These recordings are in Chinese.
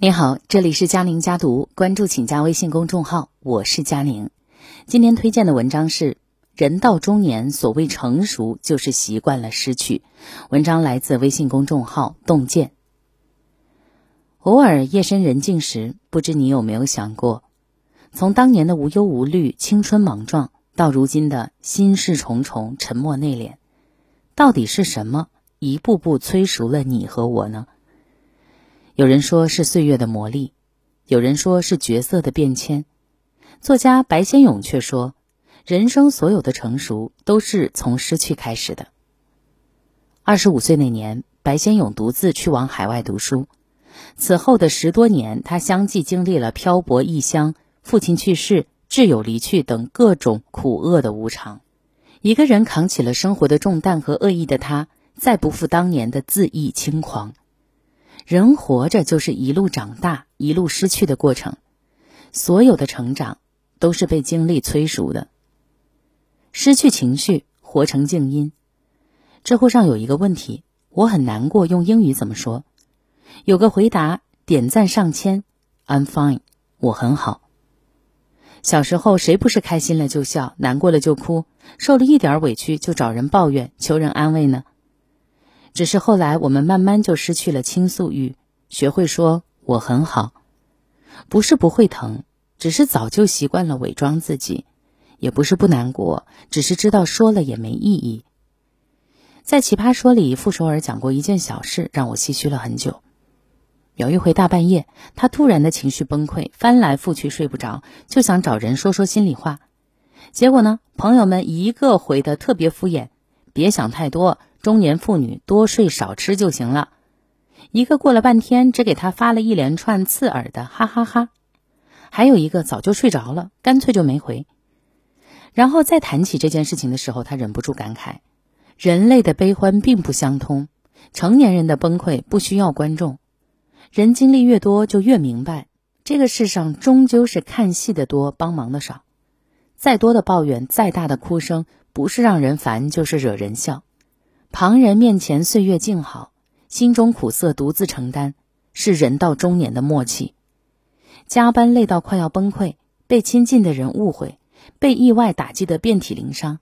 你好，这里是佳宁家读，关注请加微信公众号，我是佳宁。今天推荐的文章是《人到中年，所谓成熟，就是习惯了失去》。文章来自微信公众号洞见。偶尔夜深人静时，不知你有没有想过，从当年的无忧无虑、青春莽撞，到如今的心事重重、沉默内敛，到底是什么一步步催熟了你和我呢？有人说是岁月的磨砺，有人说是角色的变迁。作家白先勇却说，人生所有的成熟都是从失去开始的。二十五岁那年，白先勇独自去往海外读书，此后的十多年，他相继经历了漂泊异乡、父亲去世、挚友离去等各种苦厄的无常。一个人扛起了生活的重担和恶意的他，再不复当年的恣意轻狂。人活着就是一路长大，一路失去的过程。所有的成长都是被经历催熟的。失去情绪，活成静音。知乎上有一个问题，我很难过，用英语怎么说？有个回答点赞上千，I'm fine，我很好。小时候谁不是开心了就笑，难过了就哭，受了一点委屈就找人抱怨，求人安慰呢？只是后来，我们慢慢就失去了倾诉欲，学会说我很好，不是不会疼，只是早就习惯了伪装自己；也不是不难过，只是知道说了也没意义。在《奇葩说》里，傅首尔讲过一件小事，让我唏嘘了很久。有一回大半夜，他突然的情绪崩溃，翻来覆去睡不着，就想找人说说心里话。结果呢，朋友们一个回的特别敷衍，别想太多。中年妇女多睡少吃就行了。一个过了半天，只给他发了一连串刺耳的哈哈哈。还有一个早就睡着了，干脆就没回。然后再谈起这件事情的时候，他忍不住感慨：人类的悲欢并不相通，成年人的崩溃不需要观众。人经历越多，就越明白，这个世上终究是看戏的多，帮忙的少。再多的抱怨，再大的哭声，不是让人烦，就是惹人笑。旁人面前岁月静好，心中苦涩独自承担，是人到中年的默契。加班累到快要崩溃，被亲近的人误会，被意外打击得遍体鳞伤。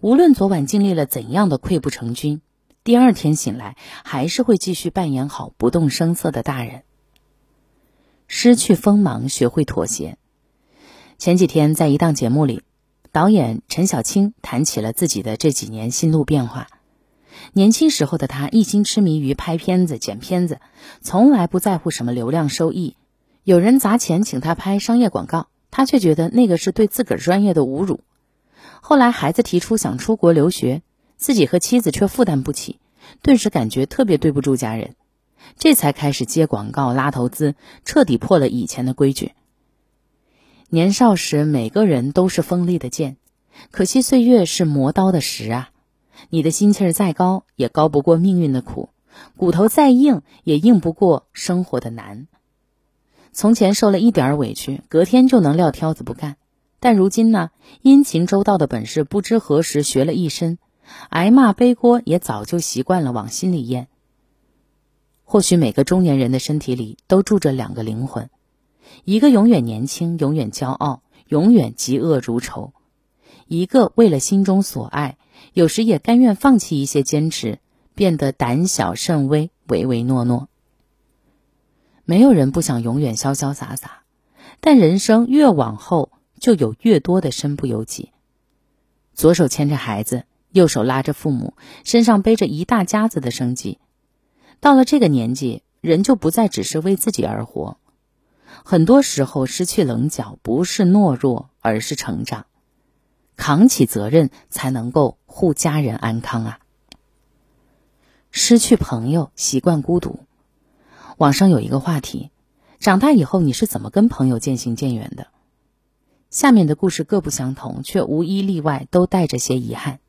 无论昨晚经历了怎样的溃不成军，第二天醒来还是会继续扮演好不动声色的大人。失去锋芒，学会妥协。前几天在一档节目里，导演陈小青谈起了自己的这几年心路变化。年轻时候的他一心痴迷于拍片子、剪片子，从来不在乎什么流量收益。有人砸钱请他拍商业广告，他却觉得那个是对自个儿专业的侮辱。后来孩子提出想出国留学，自己和妻子却负担不起，顿时感觉特别对不住家人，这才开始接广告、拉投资，彻底破了以前的规矩。年少时每个人都是锋利的剑，可惜岁月是磨刀的石啊。你的心气儿再高，也高不过命运的苦；骨头再硬，也硬不过生活的难。从前受了一点委屈，隔天就能撂挑子不干；但如今呢，殷勤周到的本事不知何时学了一身，挨骂背锅也早就习惯了往心里咽。或许每个中年人的身体里都住着两个灵魂，一个永远年轻，永远骄傲，永远嫉恶如仇；一个为了心中所爱。有时也甘愿放弃一些坚持，变得胆小慎微、唯唯诺诺。没有人不想永远潇潇洒洒，但人生越往后，就有越多的身不由己。左手牵着孩子，右手拉着父母，身上背着一大家子的生计。到了这个年纪，人就不再只是为自己而活。很多时候，失去棱角不是懦弱，而是成长。扛起责任，才能够护家人安康啊！失去朋友，习惯孤独。网上有一个话题：长大以后你是怎么跟朋友渐行渐远的？下面的故事各不相同，却无一例外都带着些遗憾。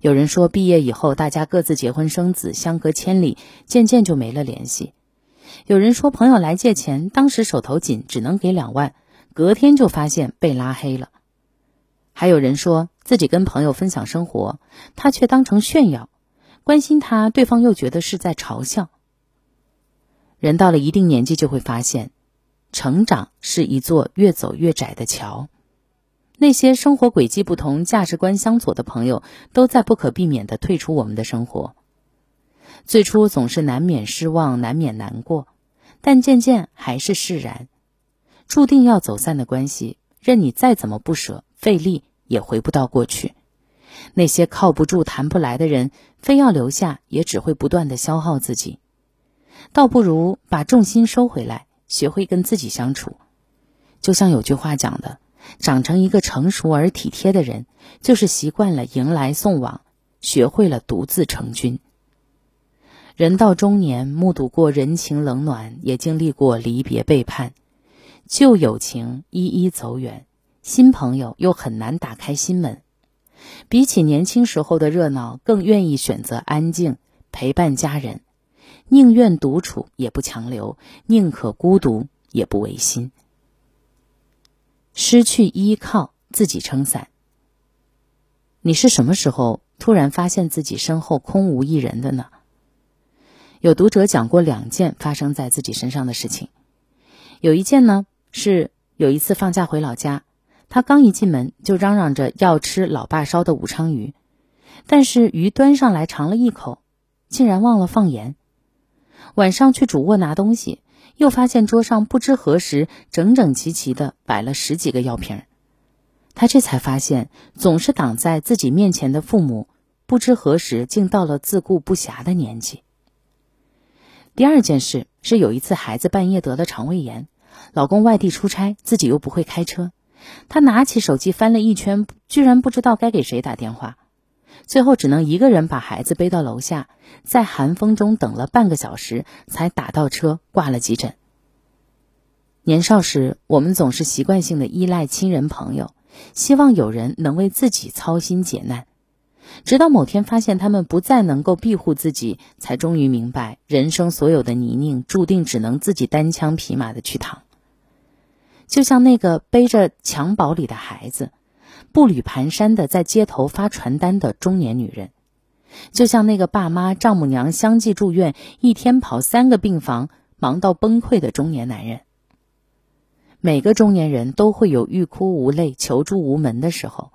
有人说，毕业以后大家各自结婚生子，相隔千里，渐渐就没了联系。有人说，朋友来借钱，当时手头紧，只能给两万，隔天就发现被拉黑了。还有人说自己跟朋友分享生活，他却当成炫耀；关心他，对方又觉得是在嘲笑。人到了一定年纪，就会发现，成长是一座越走越窄的桥。那些生活轨迹不同、价值观相左的朋友，都在不可避免地退出我们的生活。最初总是难免失望，难免难过，但渐渐还是释然。注定要走散的关系，任你再怎么不舍、费力，也回不到过去。那些靠不住、谈不来的人，非要留下，也只会不断的消耗自己。倒不如把重心收回来，学会跟自己相处。就像有句话讲的：“长成一个成熟而体贴的人，就是习惯了迎来送往，学会了独自成军。”人到中年，目睹过人情冷暖，也经历过离别背叛，旧友情一一走远，新朋友又很难打开心门。比起年轻时候的热闹，更愿意选择安静陪伴家人。宁愿独处也不强留，宁可孤独也不违心。失去依靠，自己撑伞。你是什么时候突然发现自己身后空无一人的呢？有读者讲过两件发生在自己身上的事情。有一件呢，是有一次放假回老家，他刚一进门就嚷嚷着要吃老爸烧的武昌鱼，但是鱼端上来尝了一口，竟然忘了放盐。晚上去主卧拿东西，又发现桌上不知何时整整齐齐的摆了十几个药瓶他这才发现，总是挡在自己面前的父母，不知何时竟到了自顾不暇的年纪。第二件事是有一次孩子半夜得了肠胃炎，老公外地出差，自己又不会开车，他拿起手机翻了一圈，居然不知道该给谁打电话。最后只能一个人把孩子背到楼下，在寒风中等了半个小时，才打到车挂了急诊。年少时，我们总是习惯性的依赖亲人朋友，希望有人能为自己操心解难。直到某天发现他们不再能够庇护自己，才终于明白，人生所有的泥泞，注定只能自己单枪匹马的去趟。就像那个背着襁褓里的孩子。步履蹒跚的在街头发传单的中年女人，就像那个爸妈丈母娘相继住院，一天跑三个病房，忙到崩溃的中年男人。每个中年人都会有欲哭无泪、求助无门的时候，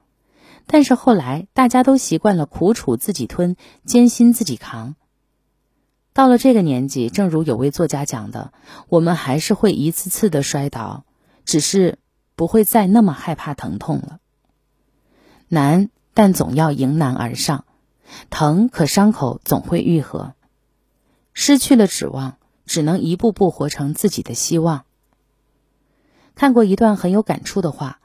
但是后来大家都习惯了苦楚自己吞，艰辛自己扛。到了这个年纪，正如有位作家讲的，我们还是会一次次的摔倒，只是不会再那么害怕疼痛了。难，但总要迎难而上；疼，可伤口总会愈合。失去了指望，只能一步步活成自己的希望。看过一段很有感触的话：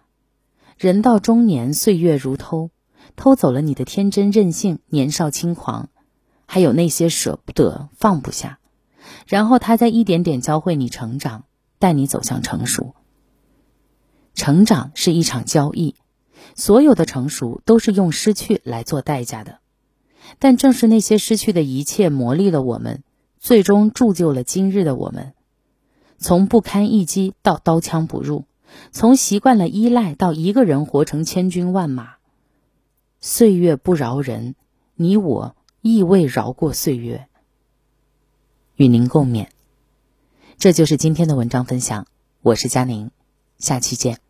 人到中年，岁月如偷，偷走了你的天真任性、年少轻狂，还有那些舍不得、放不下。然后他在一点点教会你成长，带你走向成熟。成长是一场交易。所有的成熟都是用失去来做代价的，但正是那些失去的一切磨砺了我们，最终铸就了今日的我们。从不堪一击到刀枪不入，从习惯了依赖到一个人活成千军万马。岁月不饶人，你我亦未饶过岁月。与您共勉。这就是今天的文章分享，我是佳宁，下期见。